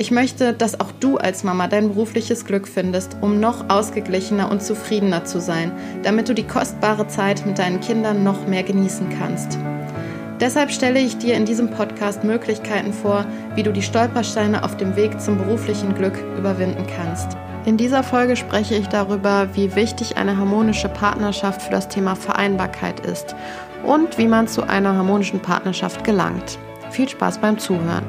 Ich möchte, dass auch du als Mama dein berufliches Glück findest, um noch ausgeglichener und zufriedener zu sein, damit du die kostbare Zeit mit deinen Kindern noch mehr genießen kannst. Deshalb stelle ich dir in diesem Podcast Möglichkeiten vor, wie du die Stolpersteine auf dem Weg zum beruflichen Glück überwinden kannst. In dieser Folge spreche ich darüber, wie wichtig eine harmonische Partnerschaft für das Thema Vereinbarkeit ist und wie man zu einer harmonischen Partnerschaft gelangt. Viel Spaß beim Zuhören.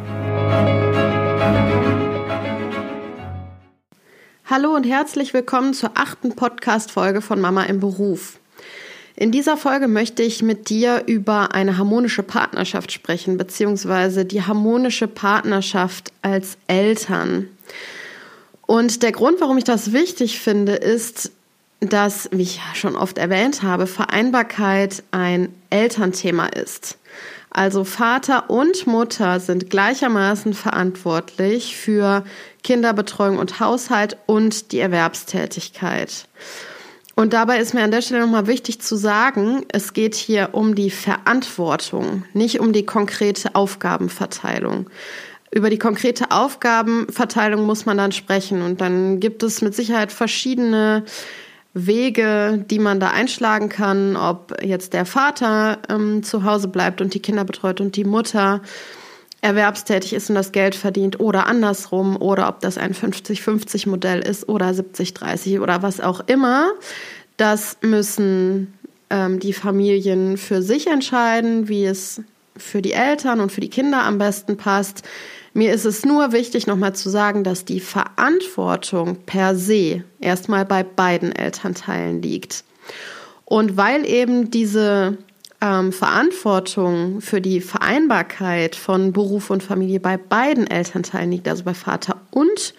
Hallo und herzlich willkommen zur achten Podcast-Folge von Mama im Beruf. In dieser Folge möchte ich mit dir über eine harmonische Partnerschaft sprechen, beziehungsweise die harmonische Partnerschaft als Eltern. Und der Grund, warum ich das wichtig finde, ist, dass, wie ich schon oft erwähnt habe, Vereinbarkeit ein Elternthema ist. Also Vater und Mutter sind gleichermaßen verantwortlich für Kinderbetreuung und Haushalt und die Erwerbstätigkeit. Und dabei ist mir an der Stelle nochmal wichtig zu sagen, es geht hier um die Verantwortung, nicht um die konkrete Aufgabenverteilung. Über die konkrete Aufgabenverteilung muss man dann sprechen und dann gibt es mit Sicherheit verschiedene Wege, die man da einschlagen kann, ob jetzt der Vater ähm, zu Hause bleibt und die Kinder betreut und die Mutter erwerbstätig ist und das Geld verdient oder andersrum oder ob das ein 50-50 Modell ist oder 70-30 oder was auch immer. Das müssen ähm, die Familien für sich entscheiden, wie es für die Eltern und für die Kinder am besten passt. Mir ist es nur wichtig, nochmal zu sagen, dass die Verantwortung per se erstmal bei beiden Elternteilen liegt. Und weil eben diese ähm, Verantwortung für die Vereinbarkeit von Beruf und Familie bei beiden Elternteilen liegt, also bei Vater und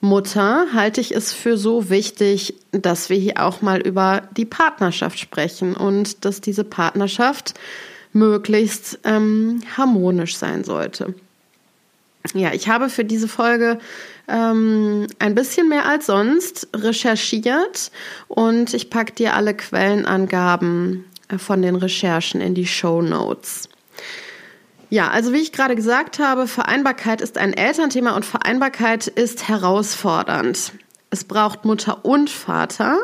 Mutter, halte ich es für so wichtig, dass wir hier auch mal über die Partnerschaft sprechen und dass diese Partnerschaft möglichst ähm, harmonisch sein sollte. Ja, ich habe für diese Folge ähm, ein bisschen mehr als sonst recherchiert und ich packe dir alle Quellenangaben äh, von den Recherchen in die Show Notes. Ja, also wie ich gerade gesagt habe, Vereinbarkeit ist ein Elternthema und Vereinbarkeit ist herausfordernd. Es braucht Mutter und Vater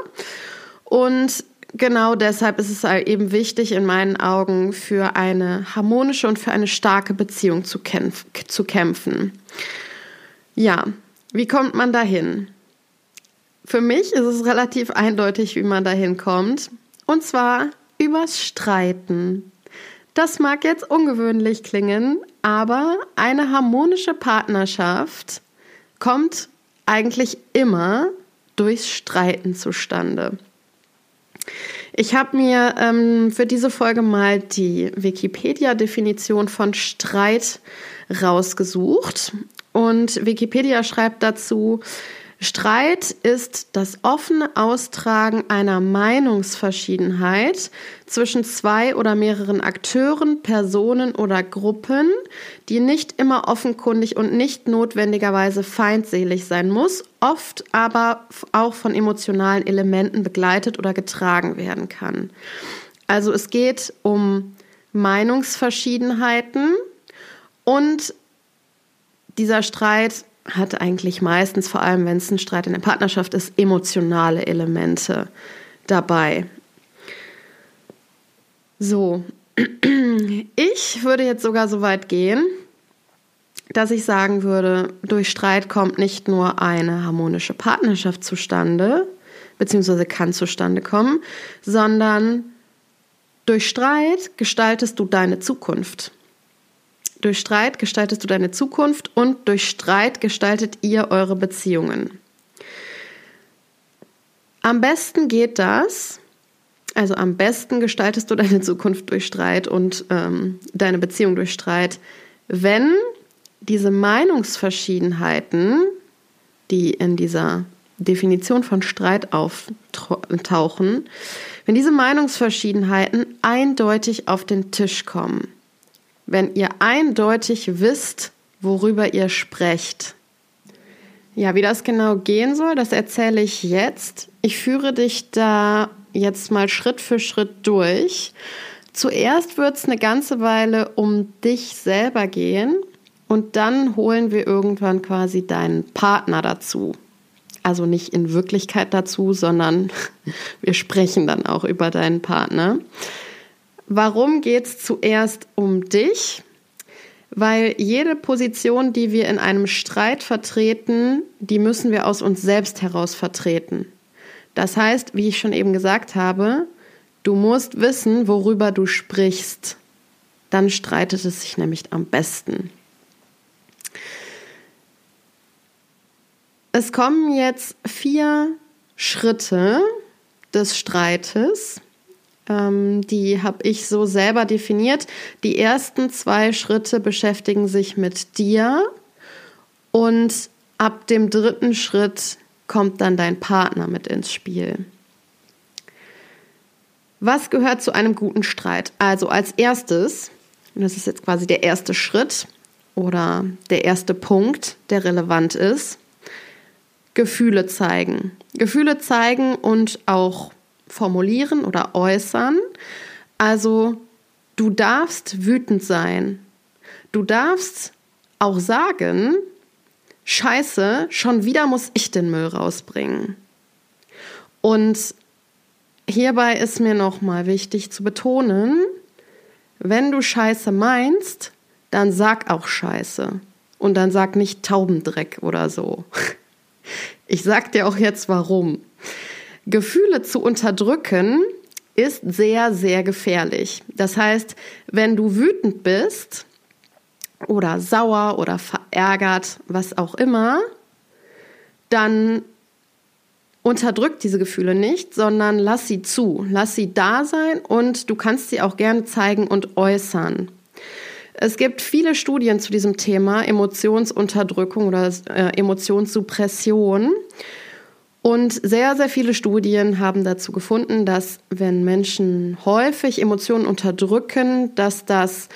und genau deshalb ist es eben wichtig in meinen Augen für eine harmonische und für eine starke Beziehung zu, kämpf zu kämpfen. Ja, wie kommt man dahin? Für mich ist es relativ eindeutig, wie man dahin kommt. Und zwar übers Streiten. Das mag jetzt ungewöhnlich klingen, aber eine harmonische Partnerschaft kommt eigentlich immer durchs Streiten zustande. Ich habe mir ähm, für diese Folge mal die Wikipedia-Definition von Streit rausgesucht. Und Wikipedia schreibt dazu, Streit ist das offene Austragen einer Meinungsverschiedenheit zwischen zwei oder mehreren Akteuren, Personen oder Gruppen, die nicht immer offenkundig und nicht notwendigerweise feindselig sein muss, oft aber auch von emotionalen Elementen begleitet oder getragen werden kann. Also es geht um Meinungsverschiedenheiten und dieser Streit hat eigentlich meistens, vor allem wenn es ein Streit in der Partnerschaft ist, emotionale Elemente dabei. So, ich würde jetzt sogar so weit gehen, dass ich sagen würde, durch Streit kommt nicht nur eine harmonische Partnerschaft zustande, beziehungsweise kann zustande kommen, sondern durch Streit gestaltest du deine Zukunft. Durch Streit gestaltest du deine Zukunft und durch Streit gestaltet ihr eure Beziehungen. Am besten geht das, also am besten gestaltest du deine Zukunft durch Streit und ähm, deine Beziehung durch Streit, wenn diese Meinungsverschiedenheiten, die in dieser Definition von Streit auftauchen, wenn diese Meinungsverschiedenheiten eindeutig auf den Tisch kommen, wenn ihr eindeutig wisst, worüber ihr sprecht. Ja, wie das genau gehen soll, das erzähle ich jetzt. Ich führe dich da jetzt mal Schritt für Schritt durch. Zuerst wird es eine ganze Weile um dich selber gehen und dann holen wir irgendwann quasi deinen Partner dazu. Also nicht in Wirklichkeit dazu, sondern wir sprechen dann auch über deinen Partner. Warum geht es zuerst um dich? Weil jede Position, die wir in einem Streit vertreten, die müssen wir aus uns selbst heraus vertreten. Das heißt, wie ich schon eben gesagt habe, du musst wissen, worüber du sprichst. Dann streitet es sich nämlich am besten. Es kommen jetzt vier Schritte des Streites. Ähm, die habe ich so selber definiert. Die ersten zwei Schritte beschäftigen sich mit dir und ab dem dritten Schritt kommt dann dein Partner mit ins Spiel. Was gehört zu einem guten Streit? Also als erstes, und das ist jetzt quasi der erste Schritt oder der erste Punkt, der relevant ist, Gefühle zeigen. Gefühle zeigen und auch formulieren oder äußern. Also du darfst wütend sein. Du darfst auch sagen, scheiße, schon wieder muss ich den Müll rausbringen. Und hierbei ist mir nochmal wichtig zu betonen, wenn du scheiße meinst, dann sag auch scheiße. Und dann sag nicht Taubendreck oder so. Ich sag dir auch jetzt warum. Gefühle zu unterdrücken ist sehr, sehr gefährlich. Das heißt, wenn du wütend bist oder sauer oder verärgert, was auch immer, dann unterdrück diese Gefühle nicht, sondern lass sie zu, lass sie da sein und du kannst sie auch gerne zeigen und äußern. Es gibt viele Studien zu diesem Thema Emotionsunterdrückung oder äh, Emotionssuppression. Und sehr, sehr viele Studien haben dazu gefunden, dass wenn Menschen häufig Emotionen unterdrücken, dass das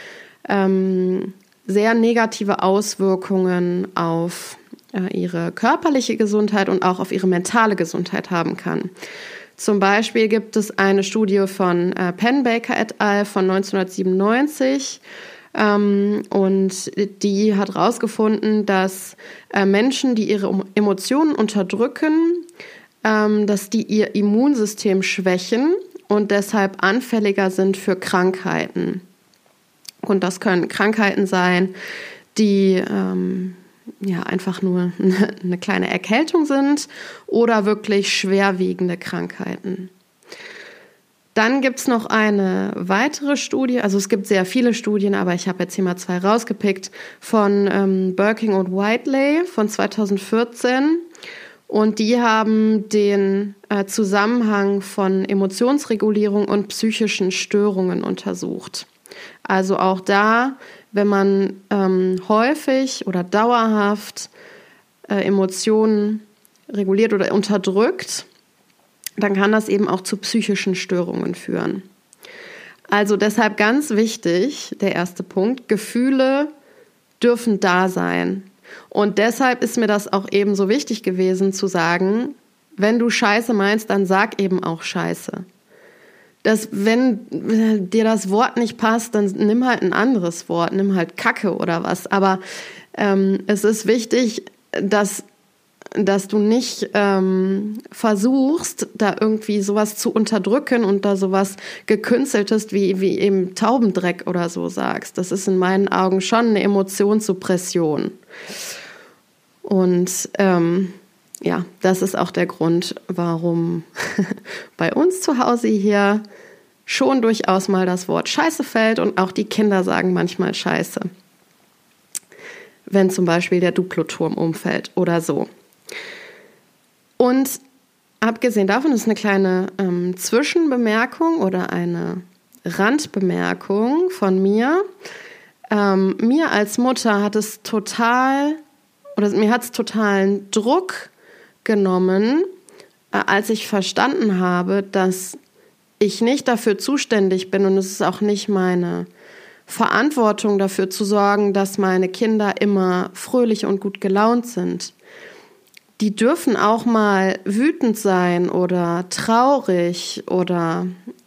ähm, sehr negative Auswirkungen auf äh, ihre körperliche Gesundheit und auch auf ihre mentale Gesundheit haben kann. Zum Beispiel gibt es eine Studie von äh, Penn et al. von 1997 ähm, und die hat herausgefunden, dass äh, Menschen, die ihre Emotionen unterdrücken, ähm, dass die ihr Immunsystem schwächen und deshalb anfälliger sind für Krankheiten. Und das können Krankheiten sein, die ähm, ja einfach nur eine kleine Erkältung sind oder wirklich schwerwiegende Krankheiten. Dann gibt es noch eine weitere Studie, also es gibt sehr viele Studien, aber ich habe jetzt hier mal zwei rausgepickt, von ähm, Birking und Whiteley von 2014. Und die haben den äh, Zusammenhang von Emotionsregulierung und psychischen Störungen untersucht. Also auch da, wenn man ähm, häufig oder dauerhaft äh, Emotionen reguliert oder unterdrückt, dann kann das eben auch zu psychischen Störungen führen. Also deshalb ganz wichtig, der erste Punkt, Gefühle dürfen da sein. Und deshalb ist mir das auch eben so wichtig gewesen zu sagen, wenn du Scheiße meinst, dann sag eben auch Scheiße. Dass, wenn dir das Wort nicht passt, dann nimm halt ein anderes Wort, nimm halt Kacke oder was. Aber ähm, es ist wichtig, dass dass du nicht ähm, versuchst, da irgendwie sowas zu unterdrücken und da sowas gekünsteltes wie, wie eben Taubendreck oder so sagst. Das ist in meinen Augen schon eine Emotionssuppression. Und ähm, ja, das ist auch der Grund, warum bei uns zu Hause hier schon durchaus mal das Wort Scheiße fällt und auch die Kinder sagen manchmal Scheiße. Wenn zum Beispiel der Duploturm umfällt oder so. Und abgesehen davon ist eine kleine ähm, Zwischenbemerkung oder eine Randbemerkung von mir. Ähm, mir als Mutter hat es total, oder mir hat es totalen Druck genommen, äh, als ich verstanden habe, dass ich nicht dafür zuständig bin und es ist auch nicht meine Verantwortung dafür zu sorgen, dass meine Kinder immer fröhlich und gut gelaunt sind. Die dürfen auch mal wütend sein oder traurig oder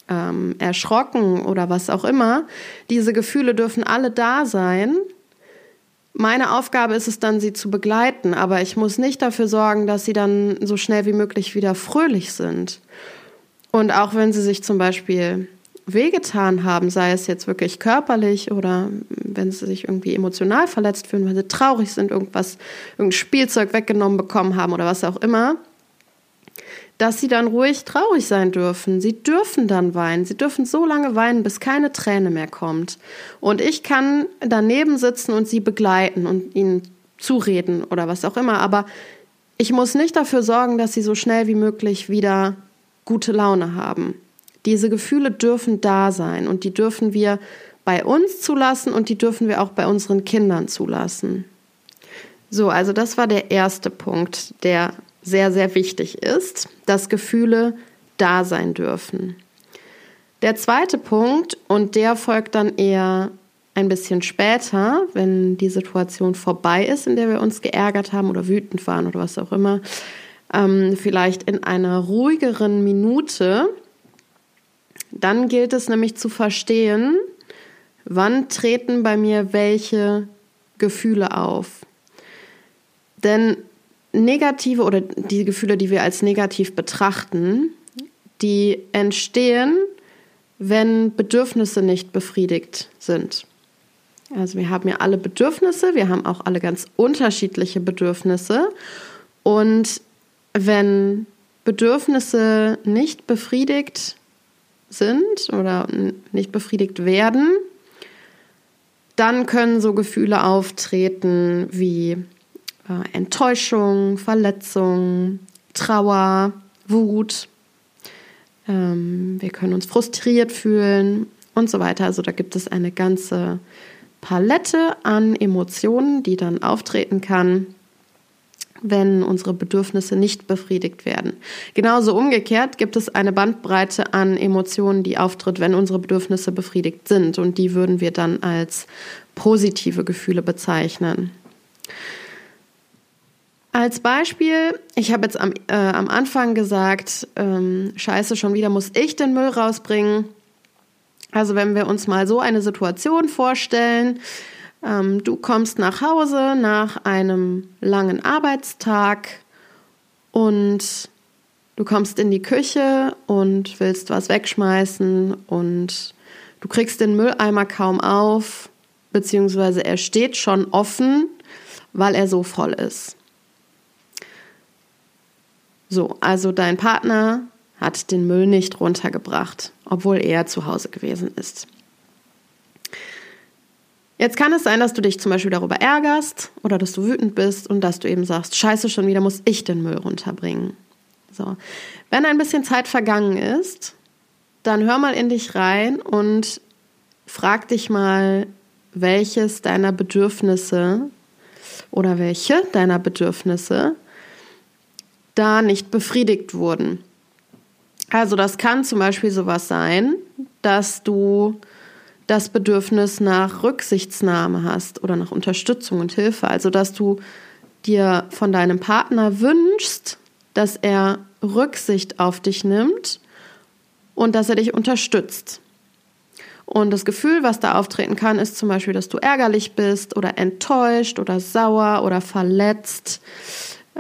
ähm, erschrocken oder was auch immer. Diese Gefühle dürfen alle da sein. Meine Aufgabe ist es dann, sie zu begleiten, aber ich muss nicht dafür sorgen, dass sie dann so schnell wie möglich wieder fröhlich sind. Und auch wenn sie sich zum Beispiel wehgetan haben, sei es jetzt wirklich körperlich oder wenn sie sich irgendwie emotional verletzt fühlen, weil sie traurig sind, irgendwas, irgendein Spielzeug weggenommen bekommen haben oder was auch immer, dass sie dann ruhig traurig sein dürfen. Sie dürfen dann weinen. Sie dürfen so lange weinen, bis keine Träne mehr kommt. Und ich kann daneben sitzen und sie begleiten und ihnen zureden oder was auch immer. Aber ich muss nicht dafür sorgen, dass sie so schnell wie möglich wieder gute Laune haben. Diese Gefühle dürfen da sein und die dürfen wir bei uns zulassen und die dürfen wir auch bei unseren Kindern zulassen. So, also das war der erste Punkt, der sehr, sehr wichtig ist, dass Gefühle da sein dürfen. Der zweite Punkt, und der folgt dann eher ein bisschen später, wenn die Situation vorbei ist, in der wir uns geärgert haben oder wütend waren oder was auch immer, ähm, vielleicht in einer ruhigeren Minute, dann gilt es nämlich zu verstehen, wann treten bei mir welche Gefühle auf. Denn negative oder die Gefühle, die wir als negativ betrachten, die entstehen, wenn Bedürfnisse nicht befriedigt sind. Also wir haben ja alle Bedürfnisse, wir haben auch alle ganz unterschiedliche Bedürfnisse. Und wenn Bedürfnisse nicht befriedigt sind oder nicht befriedigt werden, dann können so Gefühle auftreten wie Enttäuschung, Verletzung, Trauer, Wut. Ähm, wir können uns frustriert fühlen und so weiter. Also da gibt es eine ganze Palette an Emotionen, die dann auftreten kann, wenn unsere Bedürfnisse nicht befriedigt werden. Genauso umgekehrt gibt es eine Bandbreite an Emotionen, die auftritt, wenn unsere Bedürfnisse befriedigt sind. Und die würden wir dann als positive Gefühle bezeichnen. Als Beispiel, ich habe jetzt am, äh, am Anfang gesagt, ähm, scheiße, schon wieder muss ich den Müll rausbringen. Also wenn wir uns mal so eine Situation vorstellen, ähm, du kommst nach Hause nach einem langen Arbeitstag und du kommst in die Küche und willst was wegschmeißen und du kriegst den Mülleimer kaum auf, beziehungsweise er steht schon offen, weil er so voll ist. So, also dein Partner hat den Müll nicht runtergebracht, obwohl er zu Hause gewesen ist. Jetzt kann es sein, dass du dich zum Beispiel darüber ärgerst oder dass du wütend bist und dass du eben sagst, scheiße, schon wieder muss ich den Müll runterbringen. So. Wenn ein bisschen Zeit vergangen ist, dann hör mal in dich rein und frag dich mal, welches deiner Bedürfnisse oder welche deiner Bedürfnisse da nicht befriedigt wurden. Also das kann zum Beispiel sowas sein, dass du das Bedürfnis nach Rücksichtsnahme hast oder nach Unterstützung und Hilfe. Also dass du dir von deinem Partner wünschst, dass er Rücksicht auf dich nimmt und dass er dich unterstützt. Und das Gefühl, was da auftreten kann, ist zum Beispiel, dass du ärgerlich bist oder enttäuscht oder sauer oder verletzt.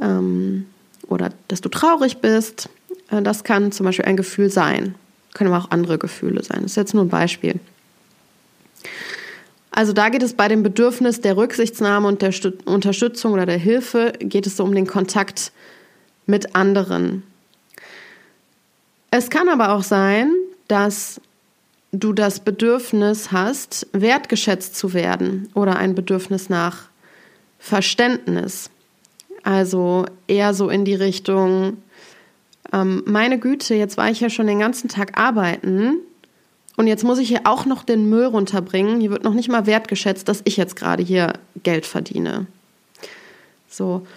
Ähm, oder dass du traurig bist. Äh, das kann zum Beispiel ein Gefühl sein. Können aber auch andere Gefühle sein. Das ist jetzt nur ein Beispiel. Also da geht es bei dem Bedürfnis der Rücksichtnahme und der Unterstützung oder der Hilfe, geht es so um den Kontakt mit anderen. Es kann aber auch sein, dass du das Bedürfnis hast, wertgeschätzt zu werden oder ein Bedürfnis nach Verständnis. Also eher so in die Richtung, ähm, meine Güte, jetzt war ich ja schon den ganzen Tag arbeiten und jetzt muss ich hier auch noch den Müll runterbringen. Hier wird noch nicht mal wertgeschätzt, dass ich jetzt gerade hier Geld verdiene. So.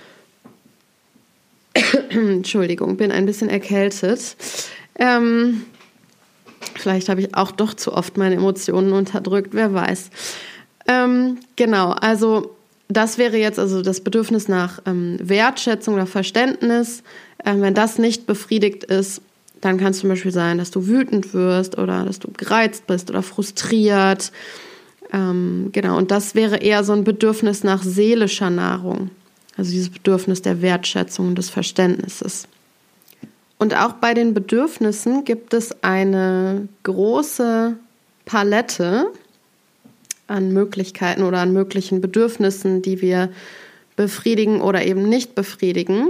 Entschuldigung, bin ein bisschen erkältet. Ähm, vielleicht habe ich auch doch zu oft meine Emotionen unterdrückt, wer weiß. Ähm, genau, also das wäre jetzt also das Bedürfnis nach ähm, Wertschätzung oder Verständnis. Ähm, wenn das nicht befriedigt ist, dann kann es zum Beispiel sein, dass du wütend wirst oder dass du gereizt bist oder frustriert. Ähm, genau, und das wäre eher so ein Bedürfnis nach seelischer Nahrung. Also dieses Bedürfnis der Wertschätzung und des Verständnisses. Und auch bei den Bedürfnissen gibt es eine große Palette an Möglichkeiten oder an möglichen Bedürfnissen, die wir befriedigen oder eben nicht befriedigen.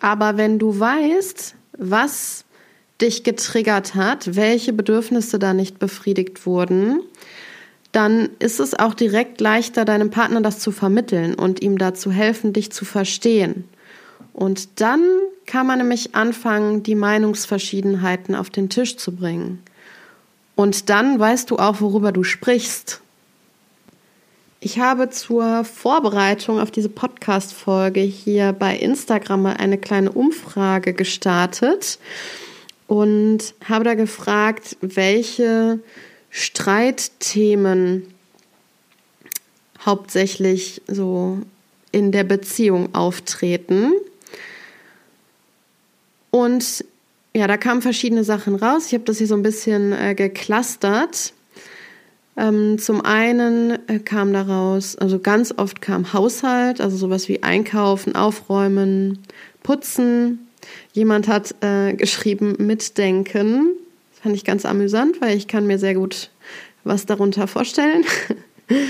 Aber wenn du weißt, was dich getriggert hat, welche Bedürfnisse da nicht befriedigt wurden, dann ist es auch direkt leichter, deinem Partner das zu vermitteln und ihm dazu helfen, dich zu verstehen. Und dann kann man nämlich anfangen, die Meinungsverschiedenheiten auf den Tisch zu bringen. Und dann weißt du auch, worüber du sprichst. Ich habe zur Vorbereitung auf diese Podcast-Folge hier bei Instagram mal eine kleine Umfrage gestartet und habe da gefragt, welche Streitthemen hauptsächlich so in der Beziehung auftreten. Und ja, da kamen verschiedene Sachen raus. Ich habe das hier so ein bisschen äh, geclustert. Ähm, zum einen äh, kam daraus, also ganz oft kam Haushalt, also sowas wie Einkaufen, Aufräumen, Putzen, Jemand hat äh, geschrieben Mitdenken. Das fand ich ganz amüsant, weil ich kann mir sehr gut was darunter vorstellen.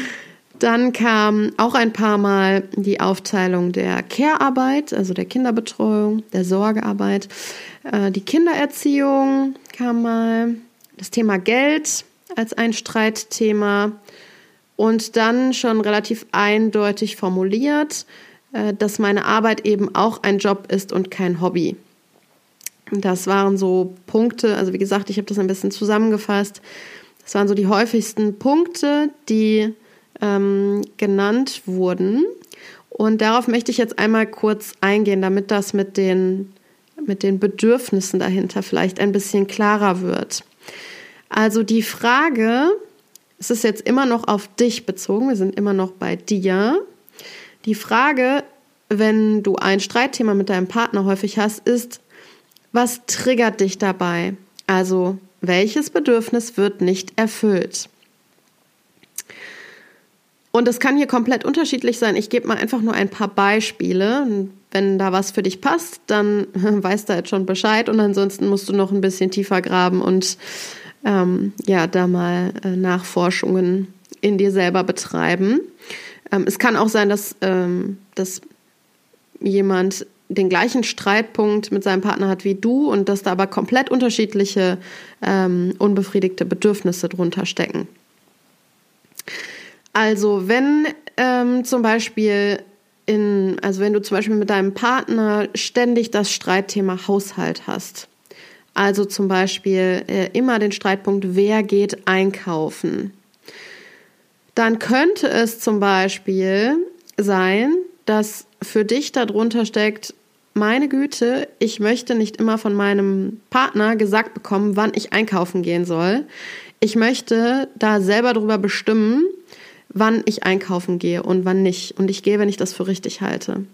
Dann kam auch ein paar Mal die Aufteilung der Care-Arbeit, also der Kinderbetreuung, der Sorgearbeit. Äh, die Kindererziehung kam mal. Das Thema Geld als ein Streitthema. Und dann schon relativ eindeutig formuliert, äh, dass meine Arbeit eben auch ein Job ist und kein Hobby. Das waren so Punkte, also wie gesagt, ich habe das ein bisschen zusammengefasst. Das waren so die häufigsten Punkte, die ähm, genannt wurden. Und darauf möchte ich jetzt einmal kurz eingehen, damit das mit den, mit den Bedürfnissen dahinter vielleicht ein bisschen klarer wird. Also die Frage, es ist jetzt immer noch auf dich bezogen, wir sind immer noch bei dir. Die Frage, wenn du ein Streitthema mit deinem Partner häufig hast, ist, was triggert dich dabei? Also, welches Bedürfnis wird nicht erfüllt? Und es kann hier komplett unterschiedlich sein. Ich gebe mal einfach nur ein paar Beispiele. Wenn da was für dich passt, dann weißt du jetzt schon Bescheid und ansonsten musst du noch ein bisschen tiefer graben und ähm, ja, da mal äh, Nachforschungen in dir selber betreiben. Ähm, es kann auch sein, dass, ähm, dass jemand den gleichen Streitpunkt mit seinem Partner hat wie du und dass da aber komplett unterschiedliche ähm, unbefriedigte Bedürfnisse drunter stecken. Also wenn ähm, zum Beispiel in, also wenn du zum Beispiel mit deinem Partner ständig das Streitthema Haushalt hast, also zum Beispiel äh, immer den Streitpunkt, wer geht einkaufen, dann könnte es zum Beispiel sein, dass für dich darunter steckt, meine Güte, ich möchte nicht immer von meinem Partner gesagt bekommen, wann ich einkaufen gehen soll. Ich möchte da selber darüber bestimmen, wann ich einkaufen gehe und wann nicht. Und ich gehe, wenn ich das für richtig halte.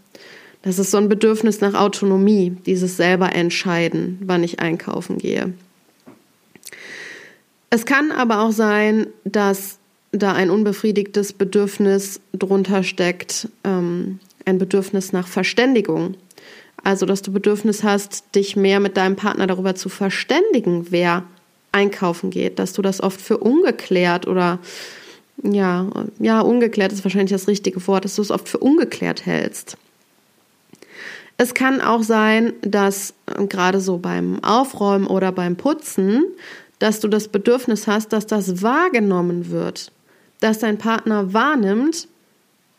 Das ist so ein Bedürfnis nach Autonomie, dieses selber entscheiden, wann ich einkaufen gehe. Es kann aber auch sein, dass da ein unbefriedigtes Bedürfnis drunter steckt, ähm, ein Bedürfnis nach Verständigung. Also, dass du Bedürfnis hast, dich mehr mit deinem Partner darüber zu verständigen, wer einkaufen geht, dass du das oft für ungeklärt oder ja, ja, ungeklärt ist wahrscheinlich das richtige Wort, dass du es oft für ungeklärt hältst. Es kann auch sein, dass äh, gerade so beim Aufräumen oder beim Putzen, dass du das Bedürfnis hast, dass das wahrgenommen wird, dass dein Partner wahrnimmt,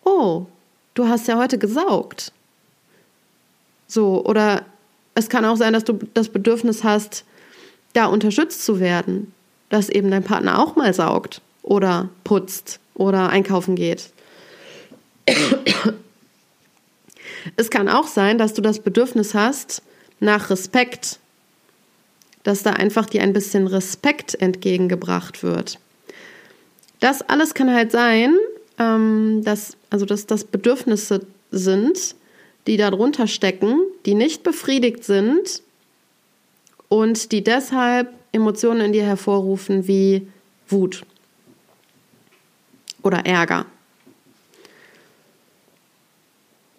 oh, du hast ja heute gesaugt. So, oder es kann auch sein, dass du das Bedürfnis hast, da unterstützt zu werden, dass eben dein Partner auch mal saugt oder putzt oder einkaufen geht. Es kann auch sein, dass du das Bedürfnis hast nach Respekt, dass da einfach dir ein bisschen Respekt entgegengebracht wird. Das alles kann halt sein, ähm, dass, also dass das Bedürfnisse sind, die darunter stecken, die nicht befriedigt sind und die deshalb Emotionen in dir hervorrufen wie Wut oder Ärger.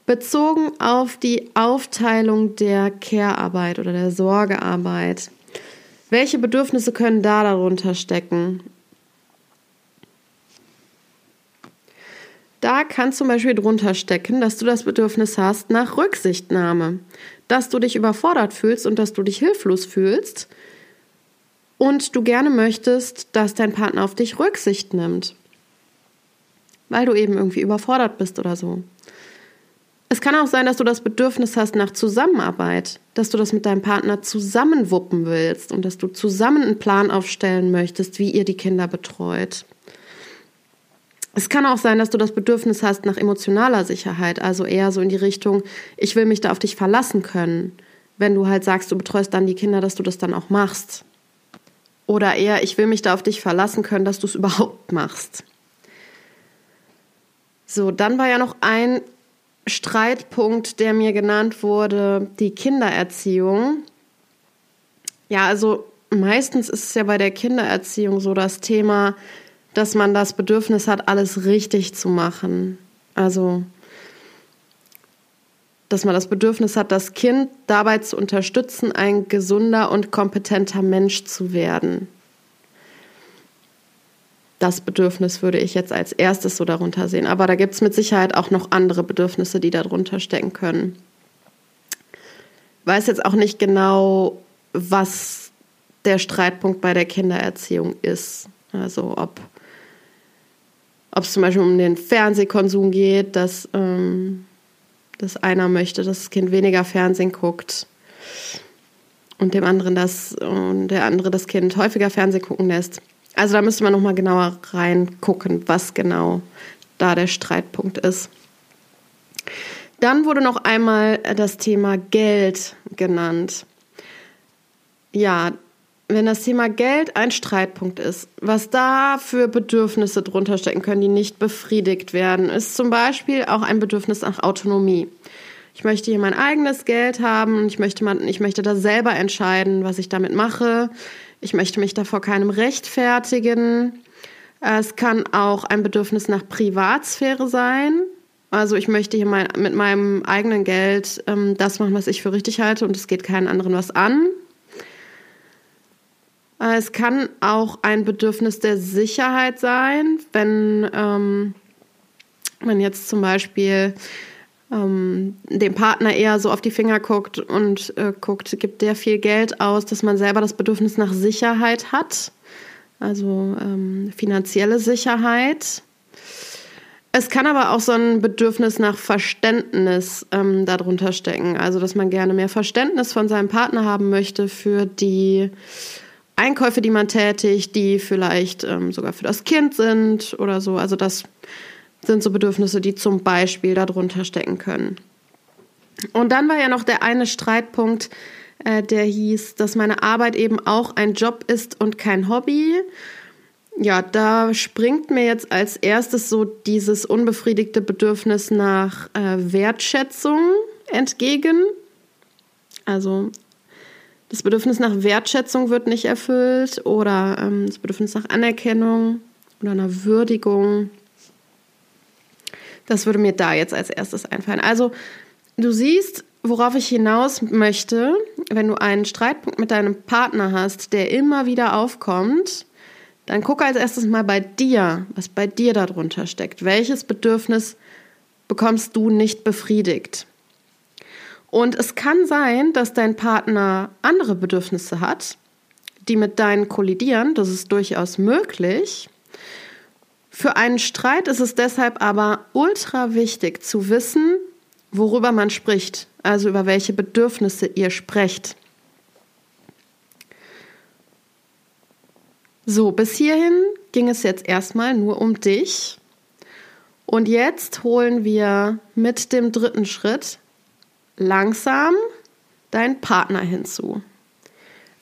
Bezogen auf die Aufteilung der Care-Arbeit oder der Sorgearbeit. Welche Bedürfnisse können da darunter stecken? Da kann zum Beispiel drunter stecken, dass du das Bedürfnis hast nach Rücksichtnahme, dass du dich überfordert fühlst und dass du dich hilflos fühlst und du gerne möchtest, dass dein Partner auf dich Rücksicht nimmt, weil du eben irgendwie überfordert bist oder so. Es kann auch sein, dass du das Bedürfnis hast nach Zusammenarbeit, dass du das mit deinem Partner zusammenwuppen willst und dass du zusammen einen Plan aufstellen möchtest, wie ihr die Kinder betreut. Es kann auch sein, dass du das Bedürfnis hast nach emotionaler Sicherheit, also eher so in die Richtung, ich will mich da auf dich verlassen können. Wenn du halt sagst, du betreust dann die Kinder, dass du das dann auch machst. Oder eher, ich will mich da auf dich verlassen können, dass du es überhaupt machst. So, dann war ja noch ein Streitpunkt, der mir genannt wurde, die Kindererziehung. Ja, also meistens ist es ja bei der Kindererziehung so das Thema, dass man das Bedürfnis hat, alles richtig zu machen. Also, dass man das Bedürfnis hat, das Kind dabei zu unterstützen, ein gesunder und kompetenter Mensch zu werden das Bedürfnis würde ich jetzt als erstes so darunter sehen. Aber da gibt es mit Sicherheit auch noch andere Bedürfnisse, die darunter stecken können. Ich weiß jetzt auch nicht genau, was der Streitpunkt bei der Kindererziehung ist. Also ob ob es zum Beispiel um den Fernsehkonsum geht, dass, ähm, dass einer möchte, dass das Kind weniger Fernsehen guckt und dem anderen das und der andere das Kind häufiger Fernsehen gucken lässt. Also da müsste man nochmal genauer reingucken, was genau da der Streitpunkt ist. Dann wurde noch einmal das Thema Geld genannt. Ja, wenn das Thema Geld ein Streitpunkt ist, was da für Bedürfnisse drunter stecken können, die nicht befriedigt werden, ist zum Beispiel auch ein Bedürfnis nach Autonomie. Ich möchte hier mein eigenes Geld haben und ich möchte, ich möchte da selber entscheiden, was ich damit mache. Ich möchte mich davor keinem rechtfertigen. Es kann auch ein Bedürfnis nach Privatsphäre sein. Also ich möchte hier mein, mit meinem eigenen Geld ähm, das machen, was ich für richtig halte und es geht keinen anderen was an. Es kann auch ein Bedürfnis der Sicherheit sein, wenn ähm, man jetzt zum Beispiel ähm, dem Partner eher so auf die Finger guckt und äh, guckt, gibt der viel Geld aus, dass man selber das Bedürfnis nach Sicherheit hat, also ähm, finanzielle Sicherheit. Es kann aber auch so ein Bedürfnis nach Verständnis ähm, darunter stecken, also dass man gerne mehr Verständnis von seinem Partner haben möchte für die Einkäufe, die man tätigt, die vielleicht ähm, sogar für das Kind sind oder so. Also das sind so Bedürfnisse, die zum Beispiel darunter stecken können. Und dann war ja noch der eine Streitpunkt, äh, der hieß, dass meine Arbeit eben auch ein Job ist und kein Hobby. Ja, da springt mir jetzt als erstes so dieses unbefriedigte Bedürfnis nach äh, Wertschätzung entgegen. Also das Bedürfnis nach Wertschätzung wird nicht erfüllt oder ähm, das Bedürfnis nach Anerkennung oder einer Würdigung. Das würde mir da jetzt als erstes einfallen. Also du siehst, worauf ich hinaus möchte, wenn du einen Streitpunkt mit deinem Partner hast, der immer wieder aufkommt, dann gucke als erstes mal bei dir, was bei dir darunter steckt. Welches Bedürfnis bekommst du nicht befriedigt? Und es kann sein, dass dein Partner andere Bedürfnisse hat, die mit deinen kollidieren. Das ist durchaus möglich. Für einen Streit ist es deshalb aber ultra wichtig zu wissen, worüber man spricht, also über welche Bedürfnisse ihr sprecht. So, bis hierhin ging es jetzt erstmal nur um dich. Und jetzt holen wir mit dem dritten Schritt langsam deinen Partner hinzu.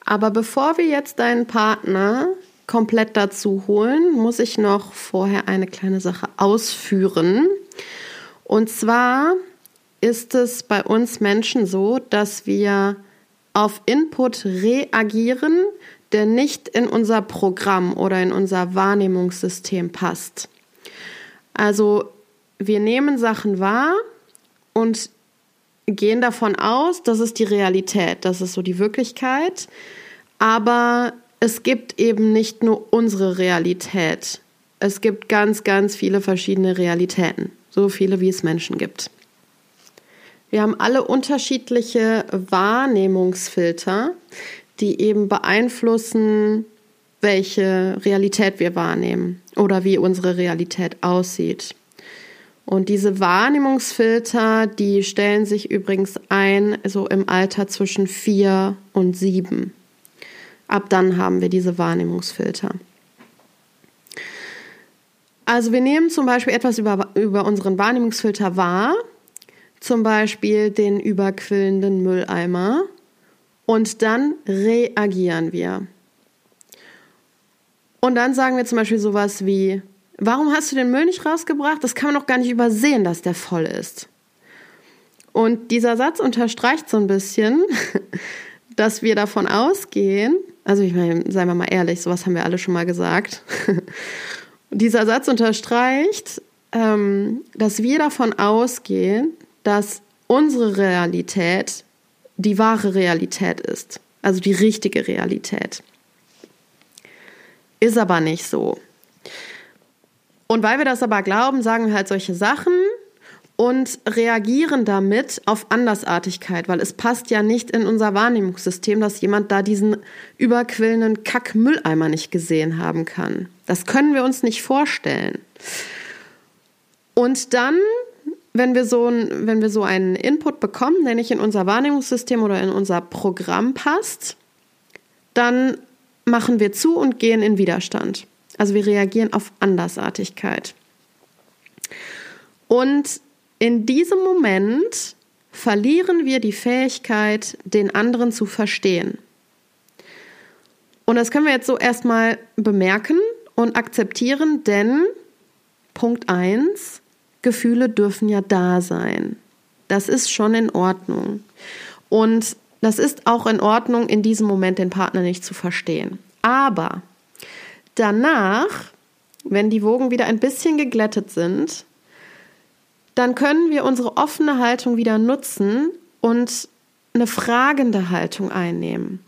Aber bevor wir jetzt deinen Partner komplett dazu holen, muss ich noch vorher eine kleine Sache ausführen. Und zwar ist es bei uns Menschen so, dass wir auf Input reagieren, der nicht in unser Programm oder in unser Wahrnehmungssystem passt. Also wir nehmen Sachen wahr und gehen davon aus, das ist die Realität, das ist so die Wirklichkeit. Aber es gibt eben nicht nur unsere Realität. Es gibt ganz, ganz viele verschiedene Realitäten. So viele, wie es Menschen gibt. Wir haben alle unterschiedliche Wahrnehmungsfilter, die eben beeinflussen, welche Realität wir wahrnehmen oder wie unsere Realität aussieht. Und diese Wahrnehmungsfilter, die stellen sich übrigens ein, so im Alter zwischen vier und sieben. Ab dann haben wir diese Wahrnehmungsfilter. Also wir nehmen zum Beispiel etwas über, über unseren Wahrnehmungsfilter wahr, zum Beispiel den überquillenden Mülleimer, und dann reagieren wir. Und dann sagen wir zum Beispiel sowas wie, warum hast du den Müll nicht rausgebracht? Das kann man doch gar nicht übersehen, dass der voll ist. Und dieser Satz unterstreicht so ein bisschen, dass wir davon ausgehen, also ich meine, seien wir mal ehrlich, sowas haben wir alle schon mal gesagt. dieser Satz unterstreicht, ähm, dass wir davon ausgehen, dass unsere Realität die wahre Realität ist, also die richtige Realität. Ist aber nicht so. Und weil wir das aber glauben, sagen wir halt solche Sachen und reagieren damit auf Andersartigkeit, weil es passt ja nicht in unser Wahrnehmungssystem, dass jemand da diesen überquillenden Kackmülleimer nicht gesehen haben kann. Das können wir uns nicht vorstellen. Und dann, wenn wir so, ein, wenn wir so einen Input bekommen, der nicht in unser Wahrnehmungssystem oder in unser Programm passt, dann machen wir zu und gehen in Widerstand. Also wir reagieren auf Andersartigkeit. Und in diesem Moment verlieren wir die Fähigkeit, den anderen zu verstehen. Und das können wir jetzt so erstmal bemerken und akzeptieren, denn Punkt 1, Gefühle dürfen ja da sein. Das ist schon in Ordnung. Und das ist auch in Ordnung, in diesem Moment den Partner nicht zu verstehen. Aber danach, wenn die Wogen wieder ein bisschen geglättet sind, dann können wir unsere offene Haltung wieder nutzen und eine fragende Haltung einnehmen.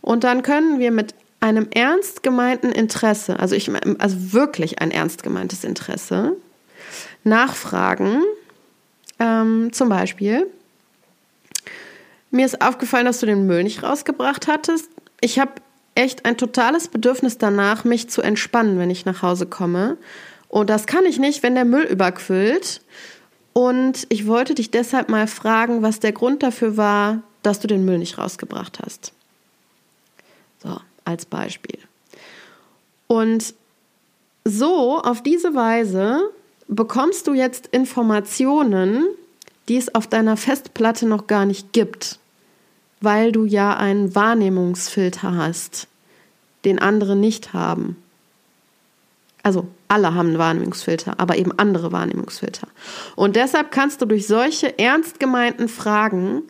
Und dann können wir mit einem ernst gemeinten Interesse, also ich also wirklich ein ernst gemeintes Interesse, nachfragen. Ähm, zum Beispiel, mir ist aufgefallen, dass du den Müll nicht rausgebracht hattest. Ich habe echt ein totales Bedürfnis danach, mich zu entspannen, wenn ich nach Hause komme. Und das kann ich nicht, wenn der Müll überquillt. Und ich wollte dich deshalb mal fragen, was der Grund dafür war, dass du den Müll nicht rausgebracht hast. So, als Beispiel. Und so, auf diese Weise bekommst du jetzt Informationen, die es auf deiner Festplatte noch gar nicht gibt weil du ja einen Wahrnehmungsfilter hast, den andere nicht haben. Also alle haben einen Wahrnehmungsfilter, aber eben andere Wahrnehmungsfilter. Und deshalb kannst du durch solche ernst gemeinten Fragen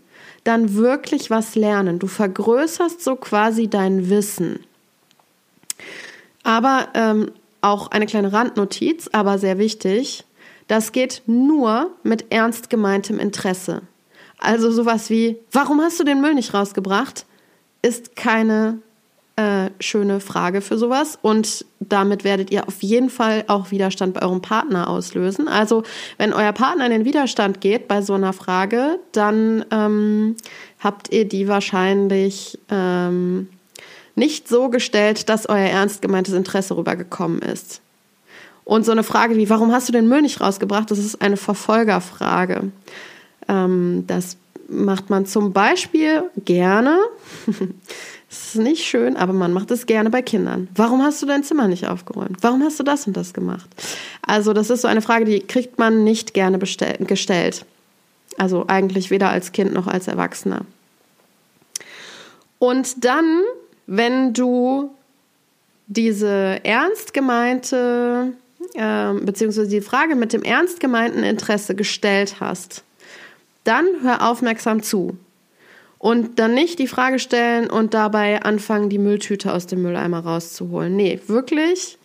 dann wirklich was lernen. Du vergrößerst so quasi dein Wissen. Aber ähm, auch eine kleine Randnotiz, aber sehr wichtig. Das geht nur mit ernst gemeintem Interesse. Also sowas wie, warum hast du den Müll nicht rausgebracht? Ist keine äh, schöne Frage für sowas. Und damit werdet ihr auf jeden Fall auch Widerstand bei eurem Partner auslösen. Also, wenn euer Partner in den Widerstand geht bei so einer Frage, dann ähm, habt ihr die wahrscheinlich ähm, nicht so gestellt, dass euer ernst gemeintes Interesse rübergekommen ist. Und so eine Frage wie, warum hast du den Müll nicht rausgebracht? Das ist eine Verfolgerfrage. Ähm, das macht man zum Beispiel gerne. Das ist nicht schön, aber man macht es gerne bei Kindern. Warum hast du dein Zimmer nicht aufgeräumt? Warum hast du das und das gemacht? Also, das ist so eine Frage, die kriegt man nicht gerne gestellt. Also eigentlich weder als Kind noch als Erwachsener. Und dann, wenn du diese ernst gemeinte, äh, beziehungsweise die Frage mit dem ernst gemeinten Interesse gestellt hast, dann hör aufmerksam zu. Und dann nicht die Frage stellen und dabei anfangen, die Mülltüte aus dem Mülleimer rauszuholen. Nee, wirklich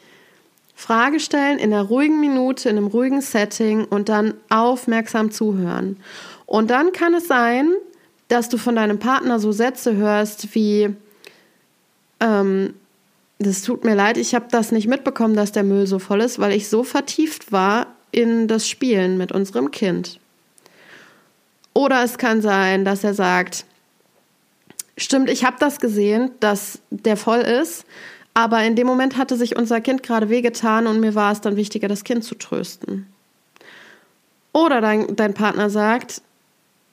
Frage stellen in einer ruhigen Minute, in einem ruhigen Setting und dann aufmerksam zuhören. Und dann kann es sein, dass du von deinem Partner so Sätze hörst wie, ähm, das tut mir leid, ich habe das nicht mitbekommen, dass der Müll so voll ist, weil ich so vertieft war in das Spielen mit unserem Kind. Oder es kann sein, dass er sagt, stimmt, ich habe das gesehen, dass der voll ist, aber in dem Moment hatte sich unser Kind gerade wehgetan und mir war es dann wichtiger, das Kind zu trösten. Oder dein, dein Partner sagt,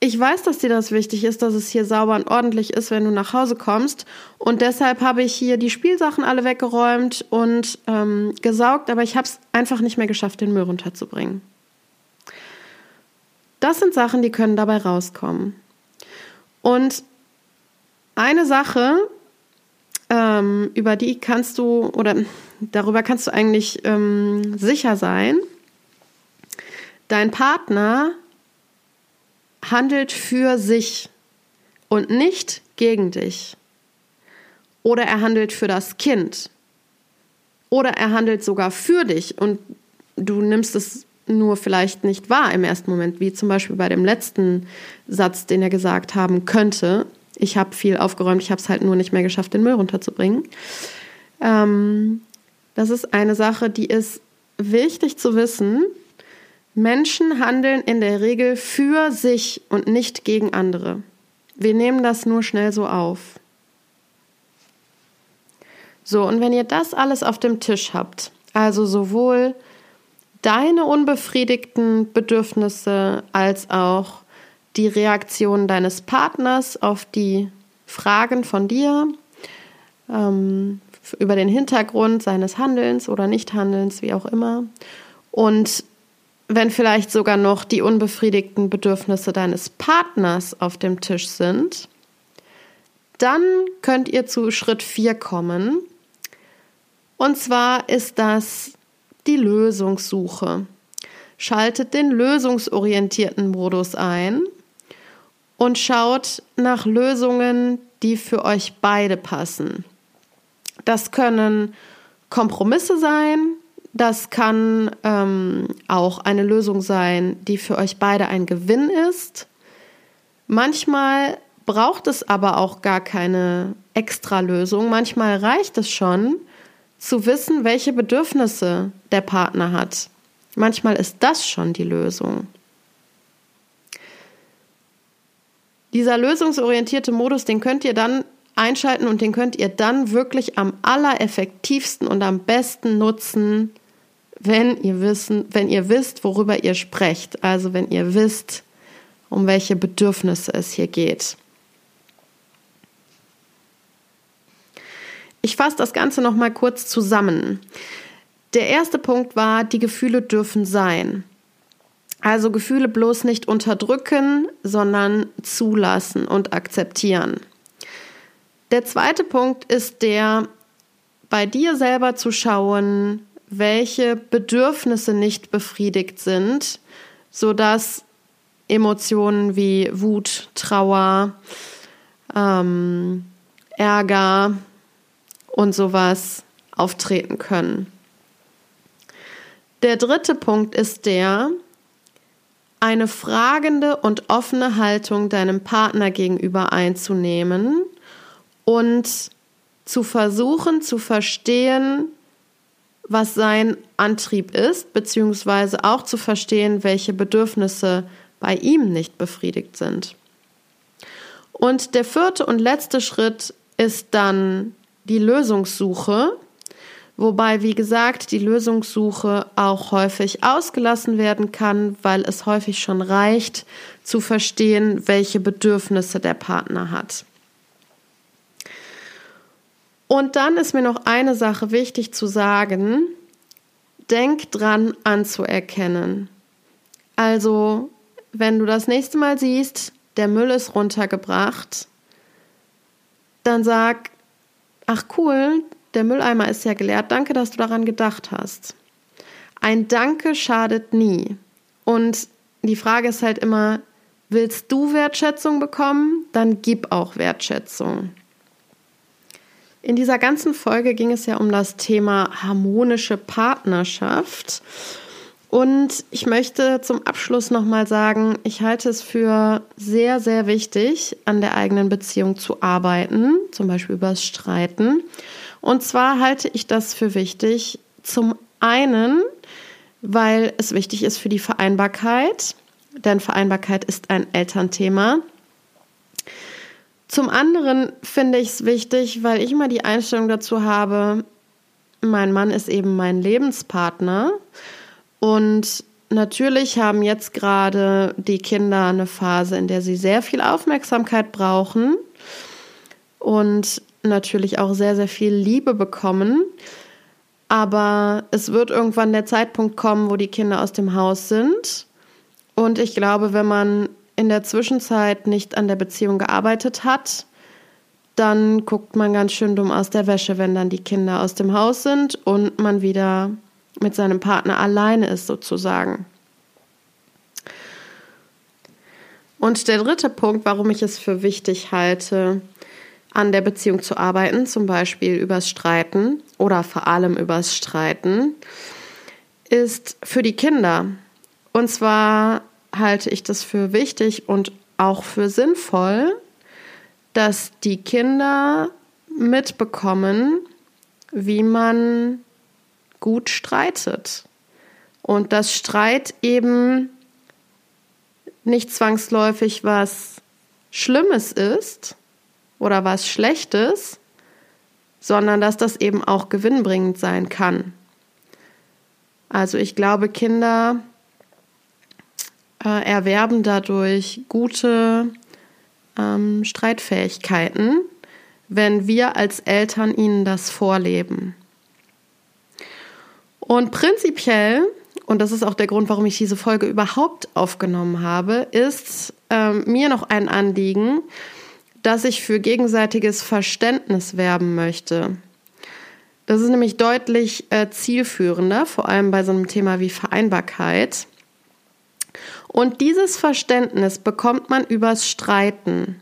ich weiß, dass dir das wichtig ist, dass es hier sauber und ordentlich ist, wenn du nach Hause kommst. Und deshalb habe ich hier die Spielsachen alle weggeräumt und ähm, gesaugt, aber ich habe es einfach nicht mehr geschafft, den Müll runterzubringen. Das sind Sachen, die können dabei rauskommen. Und eine Sache, ähm, über die kannst du oder darüber kannst du eigentlich ähm, sicher sein, dein Partner handelt für sich und nicht gegen dich. Oder er handelt für das Kind. Oder er handelt sogar für dich und du nimmst es nur vielleicht nicht wahr im ersten Moment, wie zum Beispiel bei dem letzten Satz, den er gesagt haben könnte. Ich habe viel aufgeräumt, ich habe es halt nur nicht mehr geschafft, den Müll runterzubringen. Ähm, das ist eine Sache, die ist wichtig zu wissen. Menschen handeln in der Regel für sich und nicht gegen andere. Wir nehmen das nur schnell so auf. So, und wenn ihr das alles auf dem Tisch habt, also sowohl deine unbefriedigten Bedürfnisse als auch die Reaktion deines Partners auf die Fragen von dir ähm, über den Hintergrund seines Handelns oder Nichthandelns, wie auch immer. Und wenn vielleicht sogar noch die unbefriedigten Bedürfnisse deines Partners auf dem Tisch sind, dann könnt ihr zu Schritt 4 kommen. Und zwar ist das die Lösungssuche. Schaltet den lösungsorientierten Modus ein und schaut nach Lösungen, die für euch beide passen. Das können Kompromisse sein, das kann ähm, auch eine Lösung sein, die für euch beide ein Gewinn ist. Manchmal braucht es aber auch gar keine extra Lösung. Manchmal reicht es schon, zu wissen, welche Bedürfnisse der Partner hat. Manchmal ist das schon die Lösung. Dieser lösungsorientierte Modus, den könnt ihr dann einschalten und den könnt ihr dann wirklich am allereffektivsten und am besten nutzen, wenn ihr wissen, wenn ihr wisst, worüber ihr sprecht, also wenn ihr wisst, um welche Bedürfnisse es hier geht. Ich fasse das Ganze noch mal kurz zusammen. Der erste Punkt war, die Gefühle dürfen sein. Also Gefühle bloß nicht unterdrücken, sondern zulassen und akzeptieren. Der zweite Punkt ist der, bei dir selber zu schauen, welche Bedürfnisse nicht befriedigt sind, sodass Emotionen wie Wut, Trauer, ähm, Ärger, und sowas auftreten können. Der dritte Punkt ist der, eine fragende und offene Haltung deinem Partner gegenüber einzunehmen und zu versuchen zu verstehen, was sein Antrieb ist, beziehungsweise auch zu verstehen, welche Bedürfnisse bei ihm nicht befriedigt sind. Und der vierte und letzte Schritt ist dann die Lösungssuche, wobei, wie gesagt, die Lösungssuche auch häufig ausgelassen werden kann, weil es häufig schon reicht zu verstehen, welche Bedürfnisse der Partner hat. Und dann ist mir noch eine Sache wichtig zu sagen. Denk dran anzuerkennen. Also, wenn du das nächste Mal siehst, der Müll ist runtergebracht, dann sag, ach cool, der Mülleimer ist ja geleert, danke, dass du daran gedacht hast. Ein Danke schadet nie. Und die Frage ist halt immer, willst du Wertschätzung bekommen? Dann gib auch Wertschätzung. In dieser ganzen Folge ging es ja um das Thema harmonische Partnerschaft. Und ich möchte zum Abschluss nochmal sagen, ich halte es für sehr, sehr wichtig, an der eigenen Beziehung zu arbeiten, zum Beispiel übers Streiten. Und zwar halte ich das für wichtig, zum einen, weil es wichtig ist für die Vereinbarkeit, denn Vereinbarkeit ist ein Elternthema. Zum anderen finde ich es wichtig, weil ich immer die Einstellung dazu habe, mein Mann ist eben mein Lebenspartner und natürlich haben jetzt gerade die Kinder eine Phase, in der sie sehr viel Aufmerksamkeit brauchen und natürlich auch sehr, sehr viel Liebe bekommen. Aber es wird irgendwann der Zeitpunkt kommen, wo die Kinder aus dem Haus sind. Und ich glaube, wenn man in der Zwischenzeit nicht an der Beziehung gearbeitet hat, dann guckt man ganz schön dumm aus der Wäsche, wenn dann die Kinder aus dem Haus sind und man wieder mit seinem Partner alleine ist sozusagen. Und der dritte Punkt, warum ich es für wichtig halte, an der Beziehung zu arbeiten, zum Beispiel übers Streiten oder vor allem übers Streiten, ist für die Kinder. Und zwar halte ich das für wichtig und auch für sinnvoll, dass die Kinder mitbekommen, wie man gut streitet. Und dass Streit eben nicht zwangsläufig was Schlimmes ist oder was Schlechtes, sondern dass das eben auch gewinnbringend sein kann. Also ich glaube, Kinder äh, erwerben dadurch gute ähm, Streitfähigkeiten, wenn wir als Eltern ihnen das vorleben. Und prinzipiell, und das ist auch der Grund, warum ich diese Folge überhaupt aufgenommen habe, ist ähm, mir noch ein Anliegen, dass ich für gegenseitiges Verständnis werben möchte. Das ist nämlich deutlich äh, zielführender, vor allem bei so einem Thema wie Vereinbarkeit. Und dieses Verständnis bekommt man übers Streiten.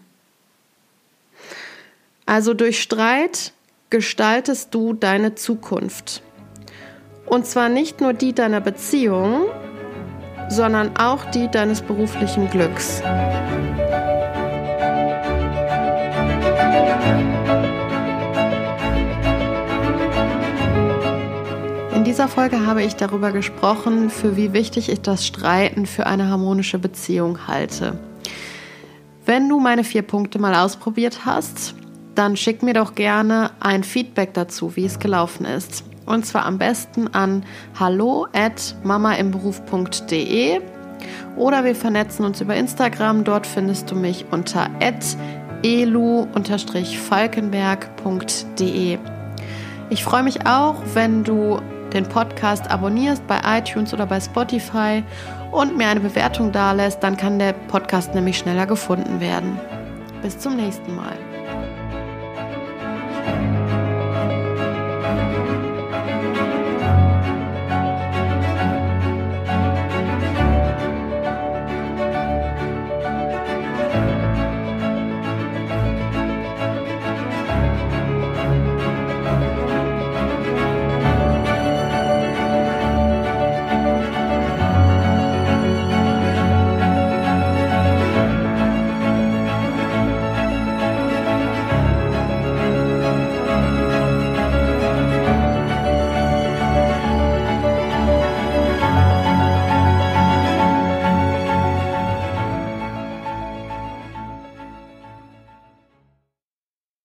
Also durch Streit gestaltest du deine Zukunft. Und zwar nicht nur die deiner Beziehung, sondern auch die deines beruflichen Glücks. Dieser Folge habe ich darüber gesprochen, für wie wichtig ich das Streiten für eine harmonische Beziehung halte. Wenn du meine vier Punkte mal ausprobiert hast, dann schick mir doch gerne ein Feedback dazu, wie es gelaufen ist. Und zwar am besten an hallo at mamaimberuf.de oder wir vernetzen uns über Instagram. Dort findest du mich unter elu-falkenberg.de. Ich freue mich auch, wenn du den Podcast abonnierst bei iTunes oder bei Spotify und mir eine Bewertung dalässt, dann kann der Podcast nämlich schneller gefunden werden. Bis zum nächsten Mal.